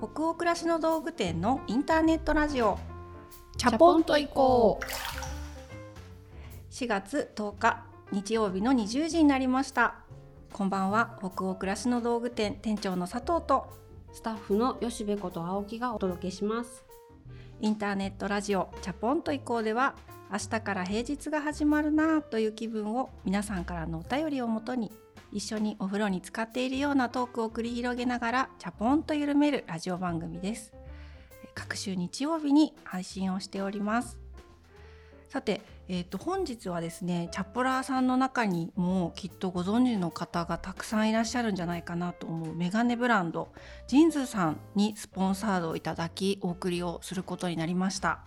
北欧暮らしの道具店のインターネットラジオ。チャポンと行こう。4月10日日曜日の20時になりました。こんばんは北欧暮らしの道具店店長の佐藤と。スタッフの吉部こと青木がお届けします。インターネットラジオチャポンと行こうでは明日から平日が始まるなという気分を皆さんからのお便りをもとに一緒にお風呂に浸かっているようなトークを繰り広げながらチャポンと緩めるラジオ番組です。各週日曜日に配信をしております。さて、えー、と本日はですねチャポラーさんの中にもきっとご存知の方がたくさんいらっしゃるんじゃないかなと思うメガネブランドジンズさんにスポンサードをいただきお送りをすることになりました。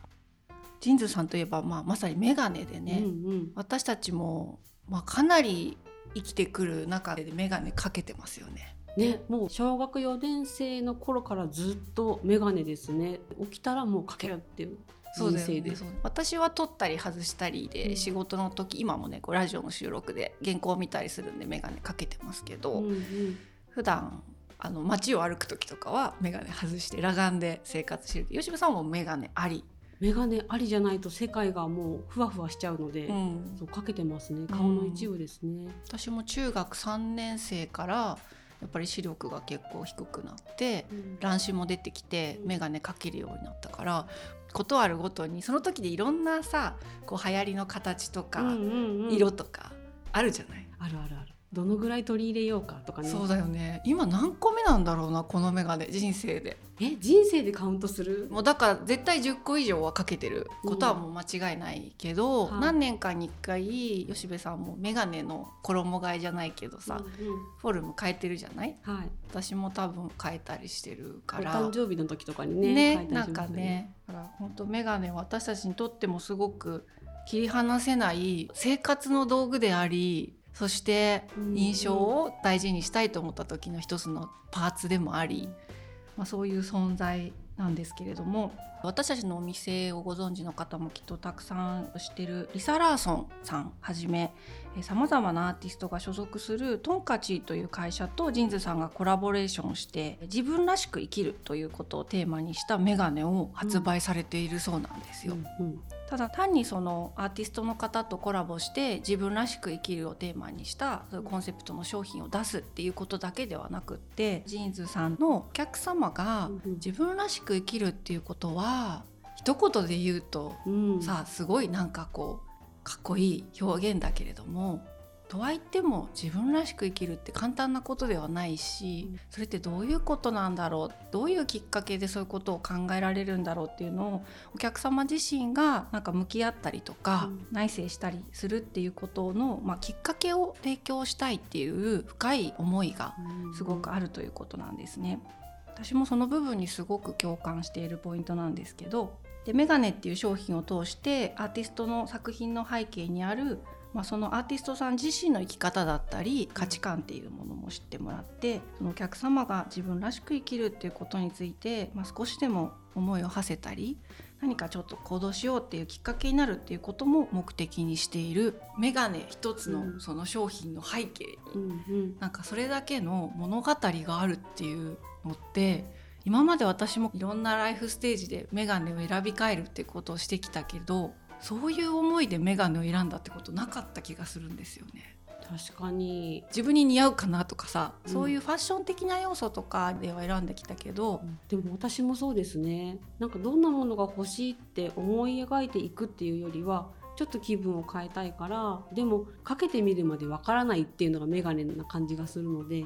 ジンズさんといえば、まあ、まさにメガネでね、うんうん、私たちも、まあ、かなり生きてくる中で眼鏡かけてますよね。ね、もう小学4年生の頃からずっと眼鏡ですね。起きたらもうかけるっていう人生で、ね、私は撮ったり外したりで、仕事の時今もねこうラジオの収録で原稿を見たりするんで眼鏡かけてますけど、うんうん、普段あの街を歩く時とかは眼鏡外して裸眼で生活してる吉部さんも眼鏡あり？眼鏡ありじゃないと世界がもうふわふわしちゃうので、うん、そうかけてますね。顔の一部ですね、うん、私も中学3年生からやっぱり視力が結構低くなって、うん、乱視も出てきて眼鏡かけるようになったからことあるごとにその時でいろんなさこう流行りの形とか、色とかあるじゃない？あるあるあるどのぐらい取り入れようかとかね。そうだよね。今何個目なんだろうなこの眼鏡人生で。え人生でカウントする？もうだから絶対10個以上はかけてる。ことはもう間違いないけど、うん、何年かに1回吉部さんも眼鏡の衣替えじゃないけどさ、うんうん、フォルム変えてるじゃない、はい、私も多分変えたりしてるから。誕生日の時とかにねねなんかね。だから本当眼鏡は私たちにとってもすごく切り離せない生活の道具でありそして印象を大事にしたいと思った時の一つのパーツでもあり、まあ、そういう存在なんですけれども。私たちのお店をご存知の方もきっとたくさん知ってるリサ・ラーソンさんはじめさまざまなアーティストが所属するトンカチという会社とジンズさんがコラボレーションして自分らしく生きるということをテーマにしたメガネを発売されているそうなんですよ。うんうんただ単にそのアーティストの方とコラボして自分らしく生きるをテーマにしたコンセプトの商品を出すっていうことだけではなくってジーンズさんのお客様が自分らしく生きるっていうことは一言で言うと、さあすごいなんかこうかっこいい表現だけれどもとはいっても自分らしく生きるって簡単なことではないし、それってどういうことなんだろう？どういうきっかけでそういうことを考えられるんだろうっていうのをお客様自身がなんか向き合ったりとか、内省したりするっていうことの、まあ、きっかけを提供したいっていう深い思いがすごくあるということなんですね。私もその部分にすごく共感しているポイントなんですけどでメガネっていう商品を通してアーティストの作品の背景にあるまあ、そのアーティストさん自身の生き方だったり価値観っていうものも知ってもらってそのお客様が自分らしく生きるっていうことについて、まあ、少しでも思いを馳せたり何かちょっと行動しようっていうきっかけになるっていうことも目的にしているメガネ一つのその商品の背景に、なんかそれだけの物語があるっていうのって今まで私もいろんなライフステージでメガネを選び替えるってことをしてきたけどそういう思いで眼鏡を選んだってことなかった気がするんですよね。確かに。自分に似合うかなとかさ、うん、そういうファッション的な要素とかでは選んできたけど、うん、でも私もそうですね。なんかどんなものが欲しいって思い描いていくっていうよりはちょっと気分を変えたいからでもかけてみるまでわからないっていうのが眼鏡な感じがするので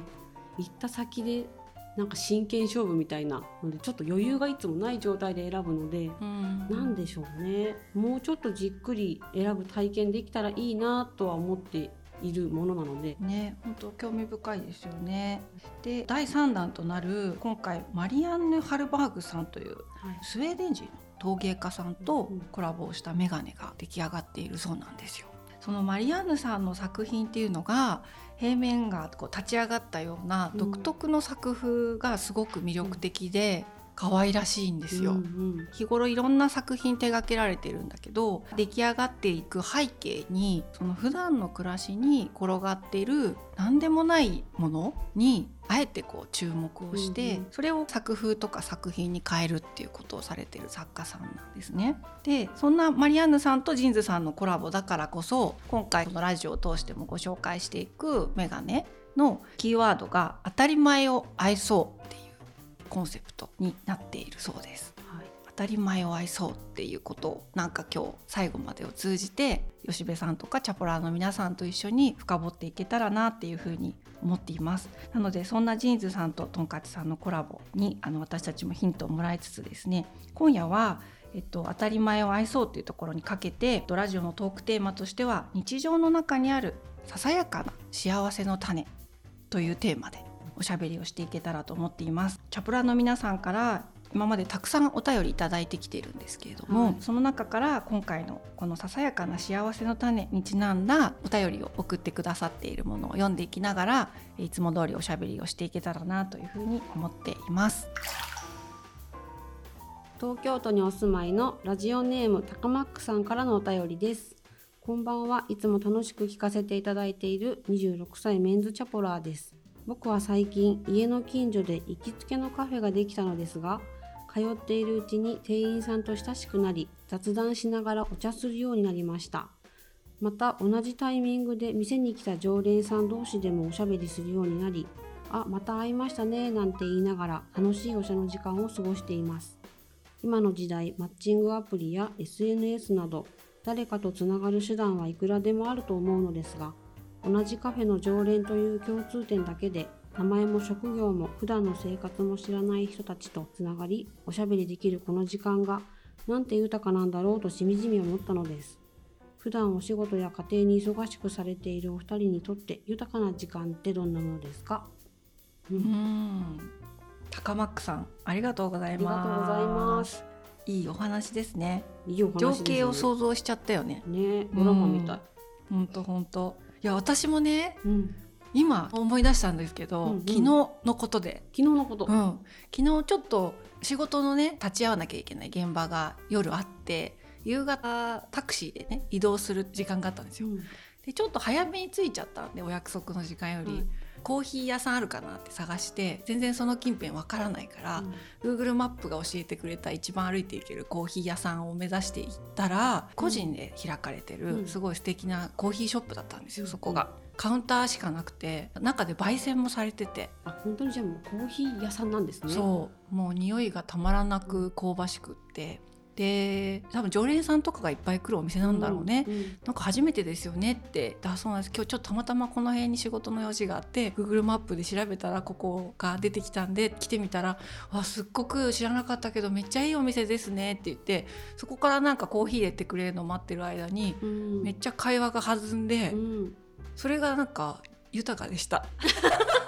行った先でなんか真剣勝負みたいなのでちょっと余裕がいつもない状態で選ぶので、うん、なんでしょうね。もうちょっとじっくり選ぶ体験できたらいいなとは思っているものなので。ね本当興味深いですよね。で第3弾となる今回マリアンヌ・ハルバーグさんという、スウェーデン人の陶芸家さんとコラボをしたメガネが出来上がっているそうなんですよ。そのマリアンヌさんの作品っていうのが平面がこう立ち上がったような独特の作風がすごく魅力的で、可愛らしいんですよ。うんうん日頃いろんな作品手掛けられてるんだけど出来上がっていく背景にその普段の暮らしに転がっている何でもないものにあえてこう注目をして、うんうんそれを作風とか作品に変えるっていうことをされてる作家さんなんですね。でそんなマリアンヌさんとジンズさんのコラボだからこそ今回このラジオを通してもご紹介していくメガネのキーワードが「当たり前を愛そう」っていうコンセプトになっているそうです。はい当たり前を愛そうっていうことをなんか今日最後までを通じて吉部さんとかチャポラーの皆さんと一緒に深掘っていけたらなっていうふうに思っていますなのでそんなジンズさんととんかつさんのコラボにあの私たちもヒントをもらいつつですね今夜はえっと、当たり前を愛そうっていうところにかけてえっとラジオのトークテーマとしては日常の中にあるささやかな幸せの種というテーマでおしゃべりをしていけたらと思っています。チャプラーの皆さんから今までたくさんお便りいただいてきているんですけれども、はいその中から今回のこのささやかな幸せの種にちなんだお便りを送ってくださっているものを読んでいきながらいつも通りおしゃべりをしていけたらなというふうに思っています。東京都にお住まいのラジオネームたかまっくさんからのお便りですこんばんはいつも楽しく聞かせていただいている26歳メンズチャポラーです僕は最近家の近所で行きつけのカフェができたのですが通っているうちに店員さんと親しくなり雑談しながらお茶するようになりました。また同じタイミングで店に来た常連さん同士でもおしゃべりするようになりあまた会いましたねなんて言いながら楽しいお茶の時間を過ごしています。今の時代マッチングアプリや SNS など誰かとつながる手段はいくらでもあると思うのですが同じカフェの常連という共通点だけで名前も職業も普段の生活も知らない人たちとつながりおしゃべりできるこの時間がなんて豊かなんだろうとしみじみ思ったのです普段お仕事や家庭に忙しくされているお二人にとって豊かな時間ってどんなものですか、ううんん高マックさんありがとうございます。ありがとうございます。いいお話ですね。いいお話情景を想像しちゃったよね。ねドラマみたい、本当本当。いや私もねうん、今思い出したんですけど、うんうん。昨日のことで、昨日のこと、うん、昨日ちょっと仕事のね立ち会わなきゃいけない現場が夜あって夕方タクシーでね移動する時間があったんですよ。うん。でちょっと早めに着いちゃったんでお約束の時間より、はいコーヒー屋さんあるかなって探して全然その近辺わからないから、Google マップが教えてくれた一番歩いていけるコーヒー屋さんを目指して行ったら個人で開かれてうん。るすごい素敵なコーヒーショップだったんですよ、うん。そこが。カウンターしかなくて中で焙煎もされてて、あ本当にじゃあもうコーヒー屋さんなんですね。そう。もう匂いがたまらなく香ばしくってで多分常連さんとかがいっぱい来るお店なんだろうね。んんなんか初めてですよねってだそうなんです今日ちょっとたまたまこの辺に仕事の用事があって Google マップで調べたらここが出てきたんで来てみたら「わすっごく知らなかったけどめっちゃいいお店ですね」って言ってそこからなんかコーヒー入れてくれるの待ってる間にうんめっちゃ会話が弾んでうんそれがなんか豊かでした。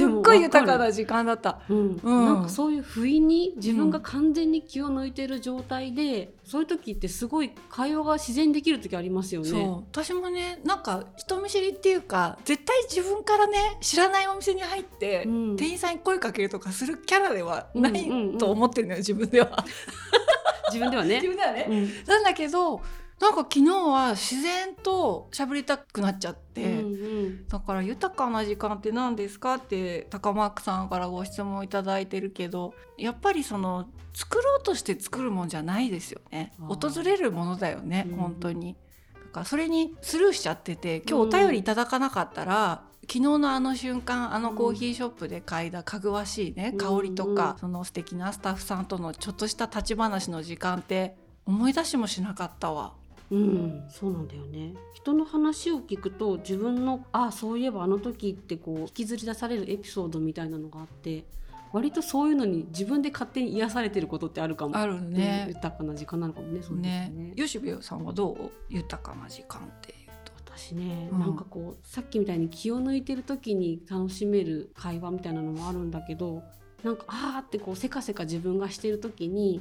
すっごい豊かな時間だった。うんうんなんかそういう不意に自分が完全に気を抜いてる状態で、そういう時ってすごい会話が自然にできる時ありますよね。そう私もねなんか人見知りっていうか絶対自分からね知らないお店に入って、うん店員さんに声かけるとかするキャラではないうんうんうんと思ってるのよ自分では。自分ではね自。分ではね、うんなんだけどなんか昨日は自然と喋りたくなっちゃって。うんだから豊かな時間って何ですかって高マークさんからご質問いただいてるけどやっぱりその作ろうとして作るもんじゃないですよね。訪れるものだよね、うん。本当に。だからそれにスルーしちゃってて今日お便りいただかなかったら、昨日のあの瞬間あのコーヒーショップで嗅いだかぐわしいね、うん香りとか、うんその素敵なスタッフさんとのちょっとした立ち話の時間って思い出しもしなかったわ。うん、そうなんだよね。人の話を聞くと自分のあそういえばあの時ってこう引きずり出されるエピソードみたいなのがあって割とそういうのに自分で勝手に癒されてることってあるかも。あるね。うん豊かな時間なのかもね。そうですね。ね。吉部さんはどう豊かな時間っていうと。私ね、うん。なんかこうさっきみたいに気を抜いてる時に楽しめる会話みたいなのもあるんだけどなんかあーってこうせかせか自分がしてる時に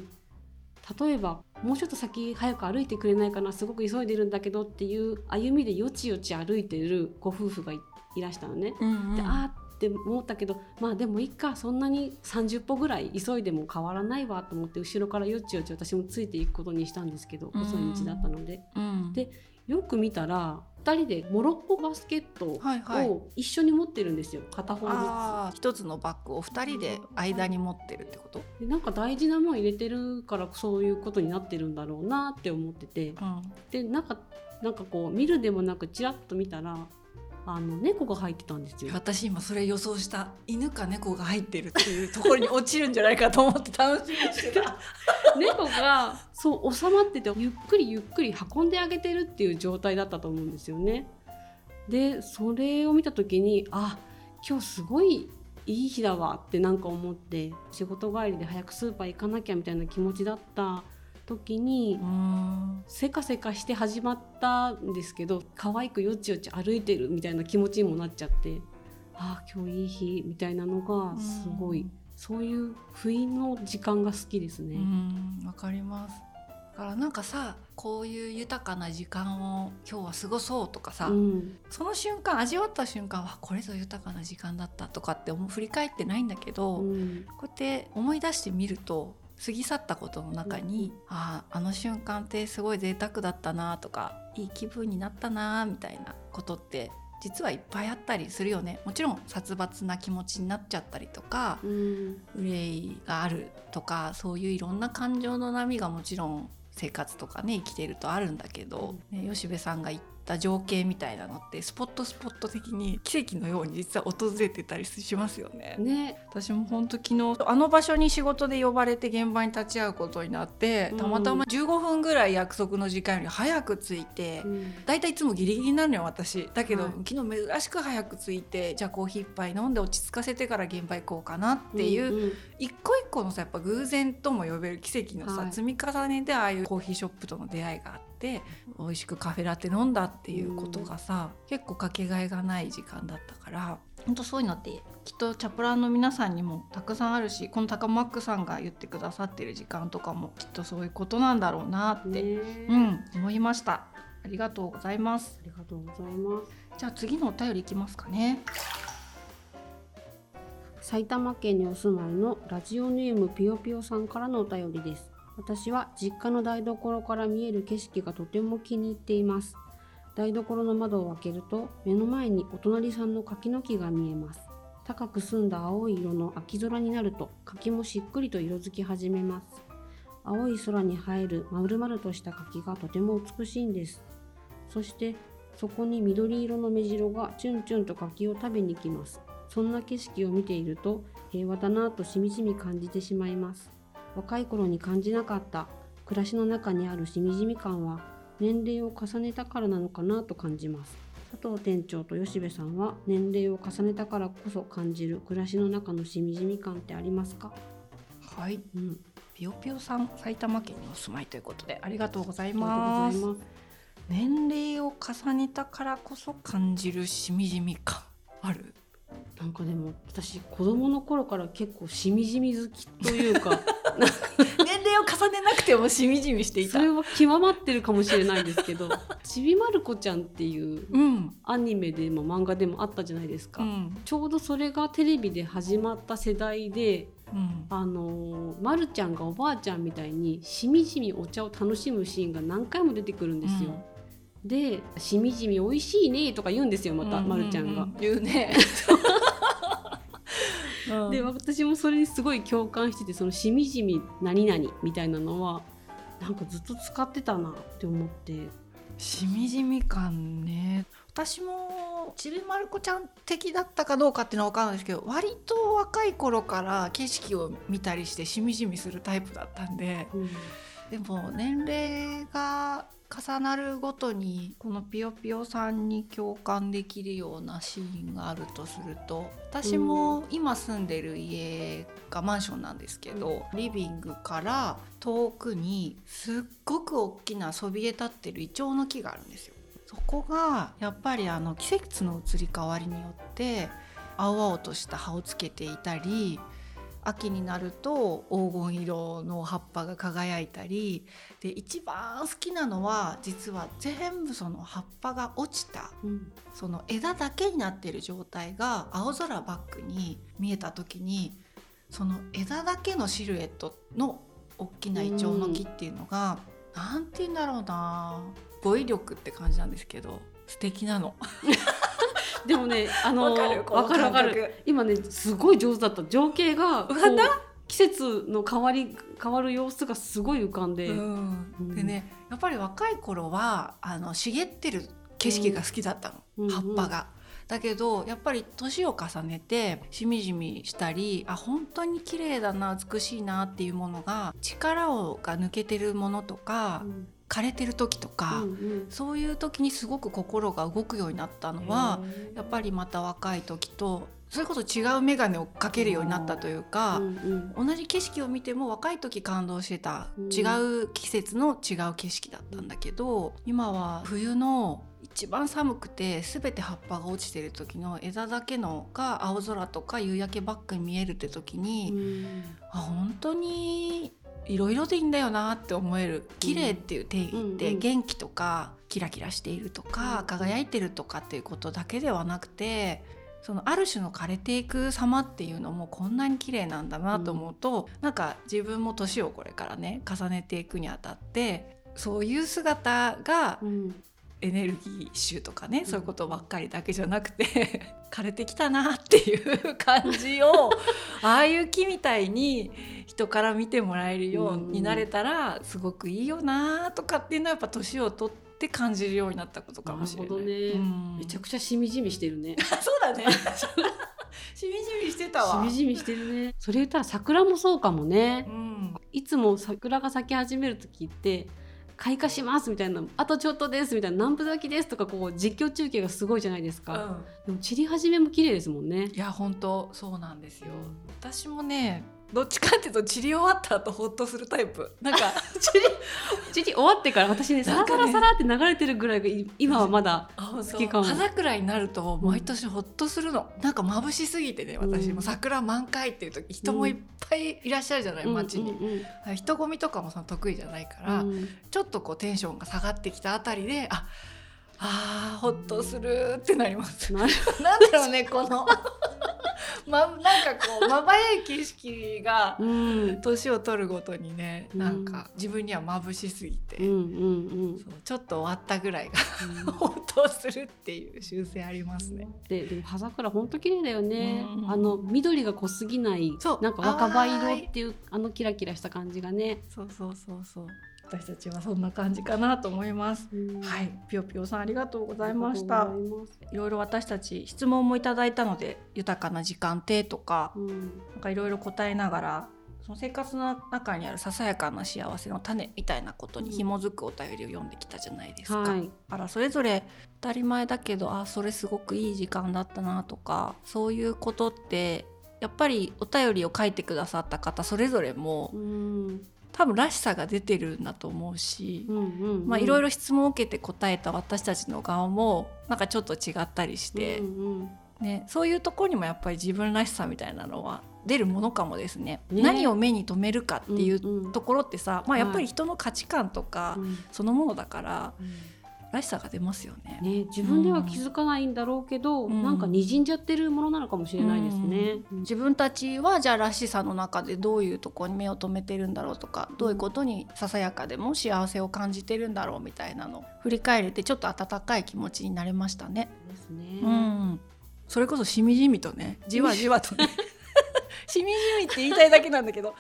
例えばもうちょっと先早く歩いてくれないかなすごく急いでるんだけどっていう歩みでよちよち歩いてるご夫婦がいいらしたのね。うんうんであーって思ったけどまあでもいっかそんなに30歩ぐらい急いでも変わらないわと思って後ろからよっちよち私もついていくことにしたんですけど細い道だったので。うん。でよく見たら2人でモロッコバスケットはいはい。を一緒に持ってるんですよ、片方ずあー一つのバッグを二人で間に持ってるってこと、なんか大事なもん入れてるからそういうことになってるんだろうなって思ってて。うん、でなんかなんかこう見るでもなくちらっと見たらあの猫が入ってたんですよ。私今それ予想した犬か猫が入ってるっていうところに落ちるんじゃないかと思って楽しみにしてた 猫がそう収まっててゆっくりゆっくり運んであげてるっていう状態だったと思うんですよね。でそれを見た時にあ今日すごいいい日だわってなんか思って仕事帰りで早くスーパー行かなきゃみたいな気持ちだった時にうんせかせかして始まったんですけど可愛くよちよち歩いてるみたいな気持ちにもなっちゃってああ今日いい日みたいなのがすごいそういう不意の時間が好きですね。うんわかります。だからなんかさこういう豊かな時間を今日は過ごそうとかさ、うん。その瞬間味わった瞬間はこれぞ豊かな時間だったとかって振り返ってないんだけど、うん。こうやって思い出してみると過ぎ去ったことの中に、あああの瞬間ってすごい贅沢だったなとかいい気分になったなみたいなことって実はいっぱいあったりするよね。もちろん殺伐な気持ちになっちゃったりとかうん。憂いがあるとかそういういろんな感情の波がもちろん生活とかね生きているとあるんだけど、ね、吉部さんが言った情景みたいなのってスポットスポット的に奇跡のように実は訪れてたりしますよね。ね。私も本当昨日あの場所に仕事で呼ばれて現場に立ち会うことになってたまたま15分ぐらい約束の時間より早く着いて。だいたいいつもギリギリなのよ私。だけど、はい。昨日珍しく早く着いてじゃあコーヒー一杯飲んで落ち着かせてから現場行こうかなっていう、うんうん。一個一個のさやっぱ偶然とも呼べる奇跡のさ、はい。積み重ねでああいうコーヒーショップとの出会いがあって美味しくカフェラテ飲んだっていうことがさ、結構かけがえがない時間だったから本当そういうのってきっとチャプラーの皆さんにもたくさんあるしこの高マックさんが言ってくださってる時間とかもきっとそういうことなんだろうなって、ねうん思いました。ありがとうございます。ありがとうございます。じゃあ次のお便りいきますかね。埼玉県にお住まいのラジオネームぴよぴよさんからのお便りです。私は実家の台所から見える景色がとても気に入っています。台所の窓を開けると目の前にお隣さんの柿の木が見えます。高く澄んだ青い色の秋空になると柿もしっくりと色づき始めます。青い空に映える丸々とした柿がとても美しいんです。そしてそこに緑色の目白がチュンチュンと柿を食べに来ます。そんな景色を見ていると平和だなぁとしみじみ感じてしまいます。若い頃に感じなかった暮らしの中にあるしみじみ感は年齢を重ねたからなのかなと感じます。佐藤店長と吉部さんは年齢を重ねたからこそ感じる暮らしの中のしみじみ感ってありますか、はい、うん、ぴよぴよさん埼玉県にお住まいということでありがとうございありがます。とうございます。年齢を重ねたからこそ感じるしみじみ感ある？なんかでも私子供の頃から結構しみじみ好きというか 年齢を重ねなくてもしみじみしていた。それは極まってるかもしれないですけど「ちびまる子ちゃん」っていううん、アニメでも漫画でもあったじゃないですか、うん、ちょうどそれがテレビで始まった世代でうん、あのーまるちゃんがおばあちゃんみたいにしみじみお茶を楽しむシーンが何回も出てくるんですよ。で「しみじみ美味しいね」とか言うんですよまた、まるちゃんが。うう言うね。うん。で私もそれにすごい共感しててそのしみじみ何々みたいなのはなんかずっと使ってたなって思って。しみじみ感ね。私もちびまる子ちゃん的だったかどうかっていうのは分かんないですけど割と若い頃から景色を見たりしてしみじみするタイプだったんでうんでも年齢が重なるごとにこのぴよぴよさんに共感できるようなシーンがあるとすると私も今住んでる家がマンションなんですけどリビングから遠くにすっごく大きなそびえ立ってるイチョウの木があるんですよ。そこがやっぱりあの季節の移り変わりによって青々とした葉をつけていたり秋になると黄金色の葉っぱが輝いたりで一番好きなのは実は全部その葉っぱが落ちたうんその枝だけになってる状態が青空バックに見えた時にその枝だけのシルエットの大きなイチョウの木っていうのが何て言うんだろうな語彙力って感じなんですけど素敵なの。でもねあのわかるわかる今ねすごい上手だった。情景が季節の変わり変わる様子がすごい浮かんで、うん。うん。でねやっぱり若い頃はあの茂ってる景色が好きだったの、うん。葉っぱが。だけどやっぱり年を重ねてしみじみしたりあ本当に綺麗だな美しいなっていうものが力をが抜けてるものとか、うん枯れてる時とか、うんそういう時にすごく心が動くようになったのはやっぱりまた若い時とそれこそ違う眼鏡をかけるようになったというか。うんうん。同じ景色を見ても若い時感動してたうん。違う季節の違う景色だったんだけど今は冬の一番寒くて全て葉っぱが落ちてる時の枝だけのが青空とか夕焼けばっかり見えるって時に、うん。あ本当にいろいろでいいんだよなって思える綺麗っていう定義ってうんうん元気とかキラキラしているとかうん輝いてるとかっていうことだけではなくてそのある種の枯れていく様っていうのもこんなに綺麗なんだなと思うと、なんか自分も年をこれからね重ねていくにあたってそういう姿がうんエネルギッシュとかね、そういうことばっかりだけじゃなくて 枯れてきたなっていう感じを ああいう木みたいに人から見てもらえるようになれたらすごくいいよなとかっていうのはやっぱ年を取って感じるようになったことかもしれない。ね。うん。めちゃくちゃしみじみしてるね。そうだね。しみじみしてたわ。しみじみしてるね。それ言ったら桜もそうかもね。うん。いつも桜が咲き始める時って開花しますみたいなあとちょっとですみたいな南部咲きですとかこう実況中継がすごいじゃないですか、でも散り始めも綺麗ですもんね。いや本当そうなんですよ。私もねどっちかっていうと治療終わった後ホッとするタイプ。なんか 散り終わってから私ねサラサラサラって流れてるぐらいがい今はまだ好好きかも。葉桜になると毎年ホッとするの、なんか眩しすぎてね私。うん。も桜満開っていう時人もいっぱいいらっしゃるじゃない、街に、うんうん。人混みとかもその得意じゃないから、うんうん。ちょっとこうテンションが下がってきたあたりでああーホッとするってなります。なんだろうねこの。まなんかこうまばゆい景色がうん。年を取るごとにねうん。なんか自分には眩しすぎて、うんうんうん。ちょっと終わったぐらいが ホッとするっていう習性ありますね。ででも葉桜本当綺麗だよね、うん。あの緑が濃すぎないそう。なんか若葉色っていうあのキラキラした感じがね、そうそうそうそう私たちはそんな感じかなと思います。うん。はい、ぴよぴよさんありがとうございました。いろいろ私たち質問もいただいたので豊かな時間ってとかうん。なんかいろいろ答えながらその生活の中にあるささやかな幸せの種みたいなことに紐づくお便りを読んできたじゃないですか。はい。あらそれぞれ当たり前だけどあそれすごくいい時間だったなとかそういうことってやっぱりお便りを書いてくださった方それぞれもうん多分らしさが出てるんだと思うし、いろいろろ質問を受けて答えた私たちの側もなんかちょっと違ったりして、うんうん。ね、そういうところにもやっぱり自分らしさみたいなのは出るものかもですね。ね。何を目に留めるかっていうところってさ、まあ、やっぱり人の価値観とかうん。そのものだかららしさが出ますよね。ね、自分では気づかないんだろうけど、うんなんか滲んじゃってるものなのかもしれないですね。うん自分たちはじゃあらしさの中でどういうところに目を留めてるんだろうとかどういうことにささやかでも幸せを感じてるんだろうみたいなのを振り返れてちょっと温かい気持ちになれましたね。ですね。うん、それこそしみじみとね じわじわとねしみじみって言いたいだけなんだけど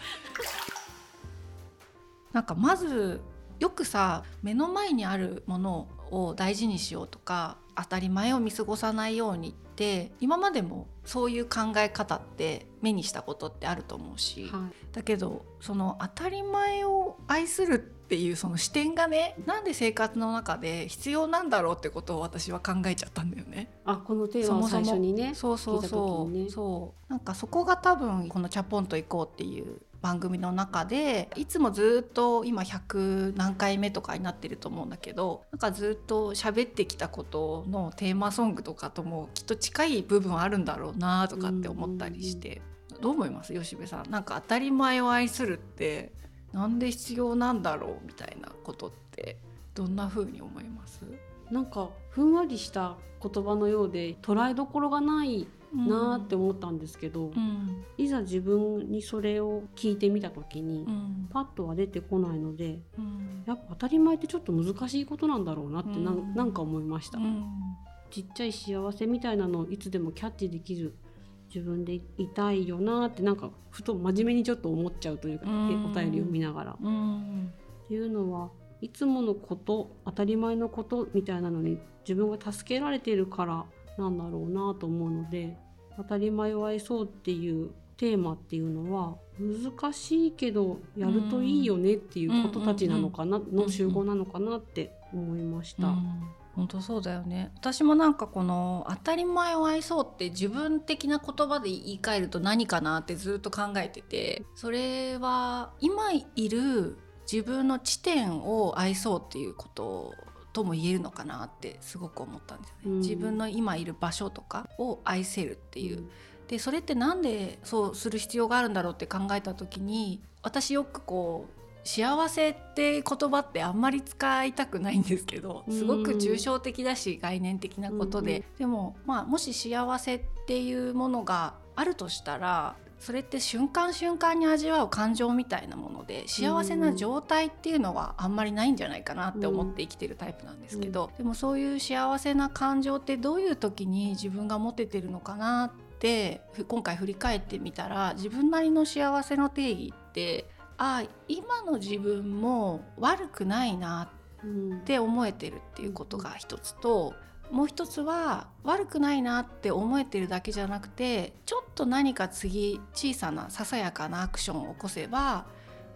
なんかまずよくさ目の前にあるものを大事にしようとか当たり前を見過ごさないようにって今までもそういう考え方って目にしたことってあると思うし、はいだけどその当たり前を愛するっていうその視点がねなんで生活の中で必要なんだろうってことを私は考えちゃったんだよね。あこのテーマを最初にね。そうそうそう、ねそうなんかそこが多分この「チャポンと行こう」っていう番組の中でいつもずっと今100何回目とかになってると思うんだけどなんかずっと喋ってきたことのテーマソングとかともきっと近い部分あるんだろうなとかって思ったりして。どう思います？吉部さん。なんか当たり前を愛するってなんで必要なんだろうみたいなことってどんな風に思います？なんかふんわりした言葉のようで捉えどころがないなーって思ったんですけど、うん。いざ自分にそれを聞いてみた時に、うん。パッとは出てこないのでうん。やっぱ当たり前ってちょっと難しいことなんだろうなってなん,、うんなんか思いました、うん。ちっちゃい幸せみたいなのをいつでもキャッチできる自分でいたいよなってなんかふと真面目にちょっと思っちゃうというか、うん。お便りを見ながら。うん。っていうのはいつものこと当たり前のことみたいなのに自分が助けられているからなんだろうなと思うので当たり前を愛そうっていうテーマっていうのは難しいけどやるといいよねっていうことたちなのかな、の集合なのかなって思いました。本当そうだよね。私もなんかこの当たり前を愛そうって自分的な言葉で言い換えると何かなってずっと考えててそれは今いる自分の地点を愛そうっていうこととも言えるのかなってすごく思ったんですよね、うん。自分の今いる場所とかを愛せるっていう。でそれってなんでそうする必要があるんだろうって考えた時に私よくこう幸せって言葉ってあんまり使いたくないんですけどすごく抽象的だし概念的なことで、うん。でもまあもし幸せっていうものがあるとしたらそれって瞬間瞬間に味わう感情みたいなもので幸せな状態っていうのはあんまりないんじゃないかなって思って生きてるタイプなんですけど、でもそういう幸せな感情ってどういう時に自分が持ててるのかなってふ今回振り返ってみたら自分なりの幸せの定義ってあ今の自分も悪くないなうんって思えてるっていうことが一つともう一つは悪くないなって思えてるだけじゃなくてちょっと何か次小さなささやかなアクションを起こせば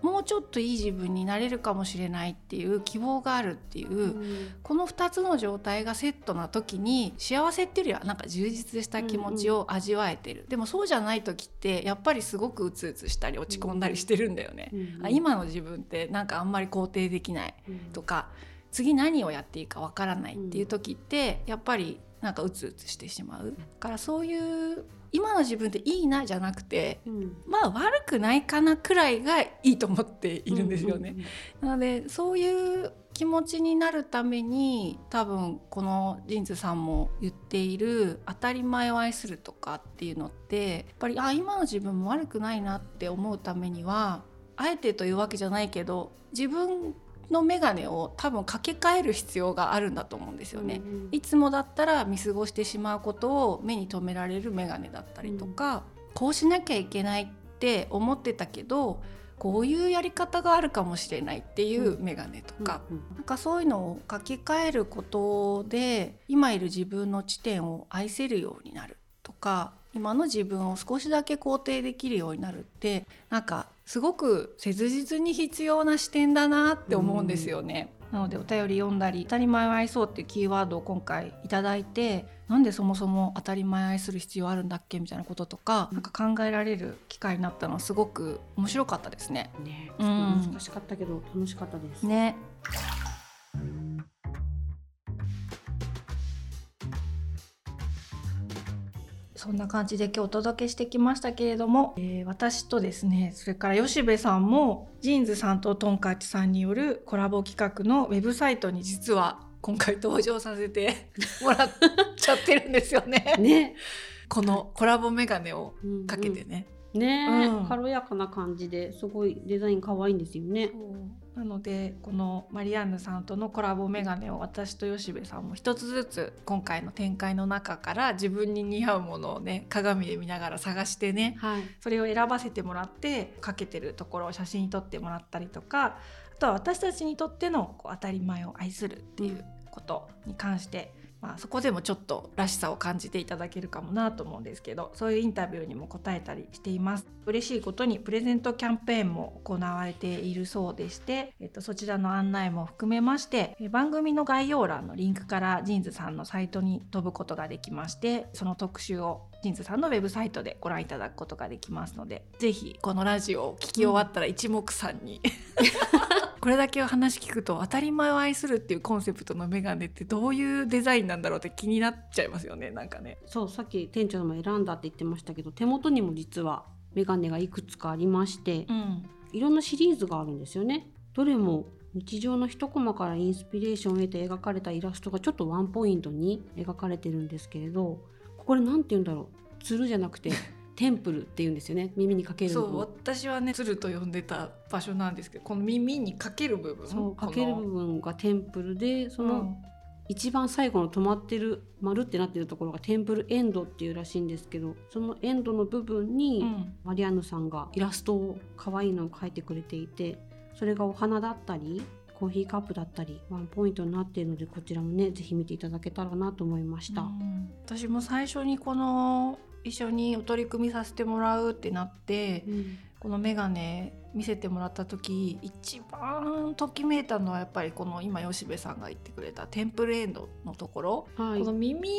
もうちょっといい自分になれるかもしれないっていう希望があるっていう、うん。この2つの状態がセットな時に幸せっていうよりはなんか充実した気持ちを味わえてる、でもそうじゃない時ってやっぱりすごくうつうつしたり落ち込んだりしてるんだよね。うんあ今の自分ってなんかあんまり肯定できないうん。とか次何をやっていいかわからないっていう時ってやっぱりなんかうつうつしてしまう。だからそういう今の自分っていいなじゃなくてうんまあ悪くないかなくらいがいいと思っているんですよね。なのでそういう気持ちになるために多分このジンズさんも言っている当たり前を愛するとかっていうのってやっぱりあ今の自分も悪くないなって思うためにはあえてというわけじゃないけど自分の眼鏡を多分かけ替える必要があるんだと思うんですよね。うんいつもだったら見過ごしてしまうことを目に留められる眼鏡だったりとか、こうしなきゃいけないって思ってたけどこういうやり方があるかもしれないっていう眼鏡とか、うんなんかそういうのを書き換えることで今いる自分の地点を愛せるようになるとか今の自分を少しだけ肯定できるようになるってなんかすごく切実に必要な視点だなって思うんですよね。なのでお便り読んだり「当たり前を愛そう」っていうキーワードを今回いただいてなんでそもそも当たり前を愛する必要あるんだっけみたいなこととかなんか考えられる機会になったのはすごく面白かったですね。ねちうん難しかったけど楽しかったです。ねそんな感じで今日お届けしてきましたけれども、えー私とですねそれから吉部さんもジーンズさんとトンカチさんによるコラボ企画のウェブサイトに実は今回登場させて もらっちゃってるんですよね。ね、このコラボメガネをうんかけてね。ね、うん軽やかな感じですごいデザイン可愛いんですよね。なのでこのマリアンヌさんとのコラボメガネを私と吉部さんも一つずつ今回の展開の中から自分に似合うものをね鏡で見ながら探してねはい。それを選ばせてもらってかけてるところを写真に撮ってもらったりとかあとは私たちにとってのこう当たり前を愛するっていうことに関して、まあ、そこでもちょっとらしさを感じていただけるかもなと思うんですけどそういうインタビューにも答えたりしています。嬉しいことにプレゼントキャンペーンも行われているそうでして、えっと、そちらの案内も含めまして番組の概要欄のリンクからジンズさんのサイトに飛ぶことができましてその特集をジンズさんのウェブサイトでご覧いただくことができますのでぜひこのラジオを聞き終わったら一目散に、これだけお話聞くと当たり前を愛するっていうコンセプトのメガネってどういうデザインなんだろうって気になっちゃいますよねなんかね。そうさっき店長も選んだって言ってましたけど手元にも実はメガネがいくつかありましてうんいろんなシリーズがあるんですよね。どれも日常の一コマからインスピレーションを得て描かれたイラストがちょっとワンポイントに描かれてるんですけれどこれなんて言うんだろうつるじゃなくてテンプルって言うんですよね。耳にかけるそう私はね鶴と呼んでた場所なんですけどこの耳にかける部分。そうかける部分がテンプルでそのうん。一番最後の止まってる丸ってなってるところがテンプルエンドっていうらしいんですけどそのエンドの部分に、うん。マリアンヌさんがイラストを可愛いのを描いてくれていてそれがお花だったりコーヒーカップだったりワンポイントになっているのでこちらもねぜひ見ていただけたらなと思いました。うん。私も最初にこの一緒にお取り組みさせてもらうってなってうん。このメガネ見せてもらった時一番ときめいたのはやっぱりこの今吉部さんが言ってくれたテンプルエンドのところ、はい。この耳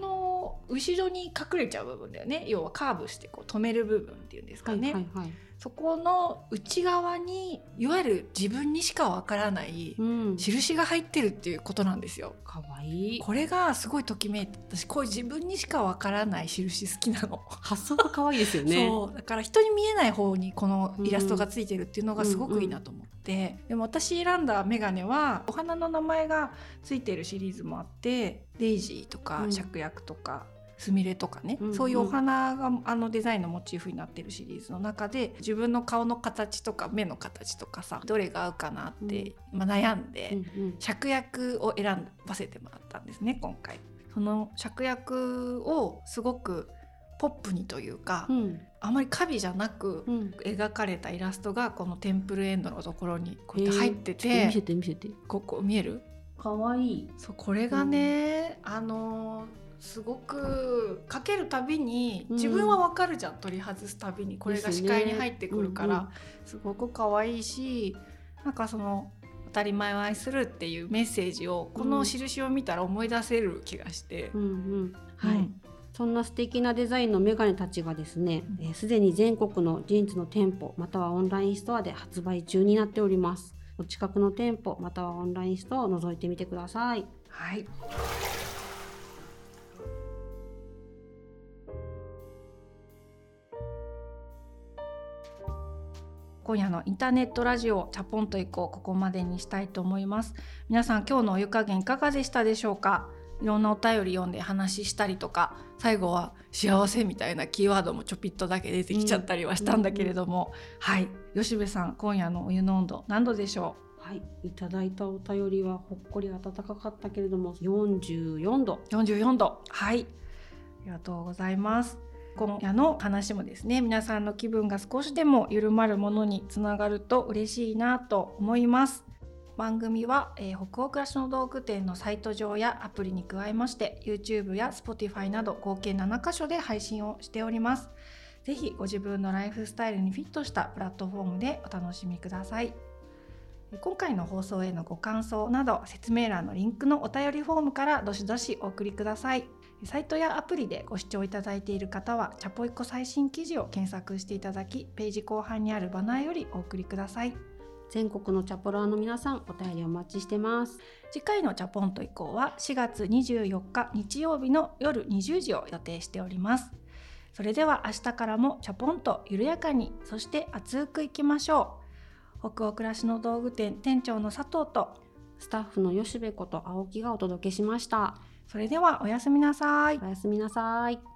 の後ろに隠れちゃう部分だよね。要はカーブしてこう止める部分っていうんですかはいね、はいはいそこの内側にいわゆる自分にしかわからないうん、印が入ってるっていうことなんですよ。かわいいこれがすごいときめいて私こういう自分にしかわからない印好きなの。発想が可愛いですよね。そうだから人に見えない方にこのイラストがついてるっていうのがすごくいいなと思って、でも私選んだメガネはお花の名前がついてるシリーズもあってデイジーとかうん芍薬とか。スミレとかね、うんそういうお花があのデザインのモチーフになってるシリーズの中で自分の顔の形とか目の形とかさどれが合うかなって、まあ、悩んで、うんうん芍薬を選ばせてもらったんですね今回。その芍薬をすごくポップにというか、うんあまりカビじゃなくうん描かれたイラストがこのテンプルエンドのところにこうやって入ってちょっと見せてて見せて。ここ見える？かわいい。そうこれがね、あのすごくかけるたびにうん。自分はわかるじゃん、取り外すたびに。これが視界に入ってくるから、ですねすごく可愛いしなんかその当たり前を愛するっていうメッセージをこの印を見たら思い出せる気がして、うんうん。はい。うんそんな素敵なデザインのメガネたちがですねすで、に全国のジーンズの店舗またはオンラインストアで発売中になっております。お近くの店舗またはオンラインストアを覗いてみてください。はい。今夜のインターネットラジオチャポンと行こう。ここまでにしたいと思います。皆さん今日のお湯加減いかがでしたでしょうか？いろんなお便り読んで話したりとか最後は幸せみたいなキーワードもちょぴっとだけ出てきちゃったりはしたんだけれども、はい。吉部さん今夜のお湯の温度何度でしょはい。いただいたお便りはほっこり暖かかったけれども44度。う44度。はい。ありがとうございます今夜の話もですね皆さんの気分が少しでも緩まるものにつながると嬉しいなと思います。番組は、えー北欧暮らしの道具店のサイト上やアプリに加えまして YouTube や Spotify など合計7カ所で配信をしております。ぜひご自分のライフスタイルにフィットしたプラットフォームでお楽しみください。今回の放送へのご感想など説明欄のリンクのお便りフォームからどしどしお送りください。サイトやアプリでご視聴いただいている方はチャポイコ最新記事を検索していただきページ後半にあるバナーよりお送りください。全国のチャポラーの皆さんお便りお待ちしてます。次回のチャポンと以降は4月24日日曜日の夜20時を予定しております。それでは明日からもチャポンと緩やかにそして熱くいきましょう。北欧暮らしの道具店店長の佐藤とスタッフの吉部こと青木がお届けしましたそれではおやすみなさい。おやすみなさい。